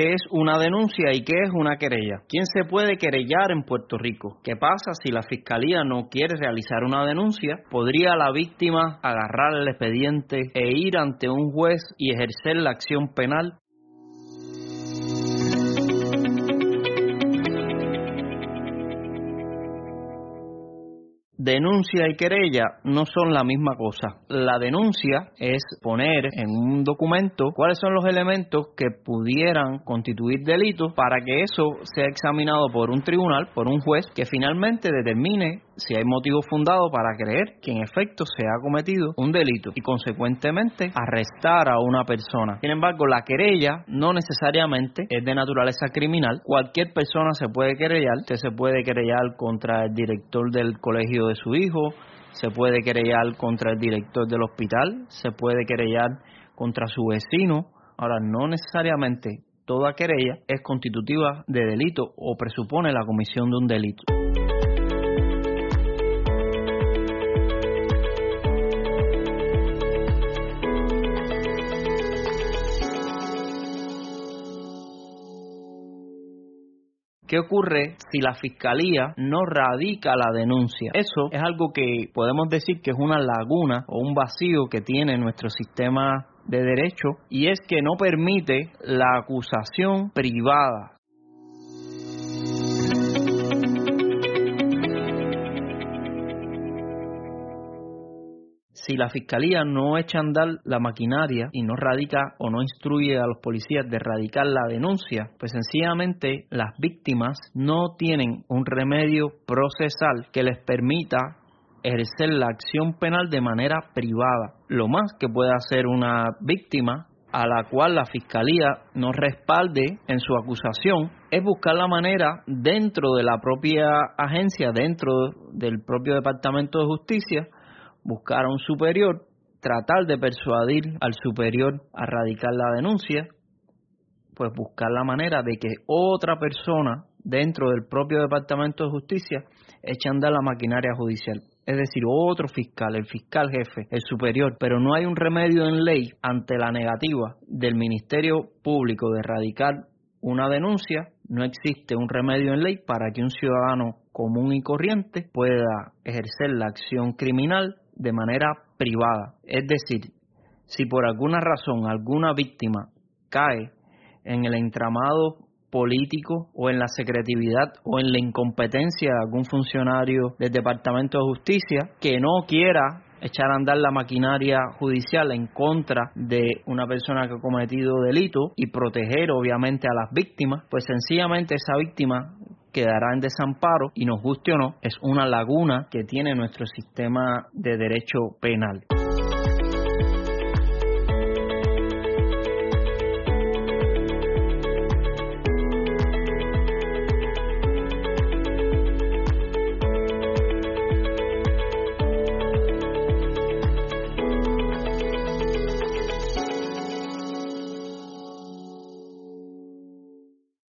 ¿Qué es una denuncia y qué es una querella? ¿Quién se puede querellar en Puerto Rico? ¿Qué pasa si la fiscalía no quiere realizar una denuncia? ¿Podría la víctima agarrar el expediente e ir ante un juez y ejercer la acción penal? Denuncia y querella no son la misma cosa. La denuncia es poner en un documento cuáles son los elementos que pudieran constituir delito para que eso sea examinado por un tribunal, por un juez, que finalmente determine si hay motivo fundado para creer que en efecto se ha cometido un delito y consecuentemente arrestar a una persona. Sin embargo, la querella no necesariamente es de naturaleza criminal. Cualquier persona se puede querellar. Usted se puede querellar contra el director del colegio de su hijo, se puede querellar contra el director del hospital, se puede querellar contra su vecino. Ahora, no necesariamente toda querella es constitutiva de delito o presupone la comisión de un delito. ¿Qué ocurre si la fiscalía no radica la denuncia? Eso es algo que podemos decir que es una laguna o un vacío que tiene nuestro sistema de derecho y es que no permite la acusación privada si la fiscalía no echa a andar la maquinaria y no radica o no instruye a los policías de radicar la denuncia, pues sencillamente las víctimas no tienen un remedio procesal que les permita ejercer la acción penal de manera privada. Lo más que puede hacer una víctima a la cual la fiscalía no respalde en su acusación es buscar la manera dentro de la propia agencia, dentro del propio Departamento de Justicia, buscar a un superior, tratar de persuadir al superior a radicar la denuncia, pues buscar la manera de que otra persona dentro del propio Departamento de Justicia eche a andar la maquinaria judicial. Es decir, otro fiscal, el fiscal jefe, el superior, pero no hay un remedio en ley ante la negativa del Ministerio Público de radicar una denuncia, no existe un remedio en ley para que un ciudadano común y corriente pueda ejercer la acción criminal de manera privada. Es decir, si por alguna razón alguna víctima cae en el entramado político o en la secretividad o en la incompetencia de algún funcionario del Departamento de Justicia que no quiera echar a andar la maquinaria judicial en contra de una persona que ha cometido delito y proteger obviamente a las víctimas, pues sencillamente esa víctima quedará en desamparo y nos guste o no, es una laguna que tiene nuestro sistema de derecho penal.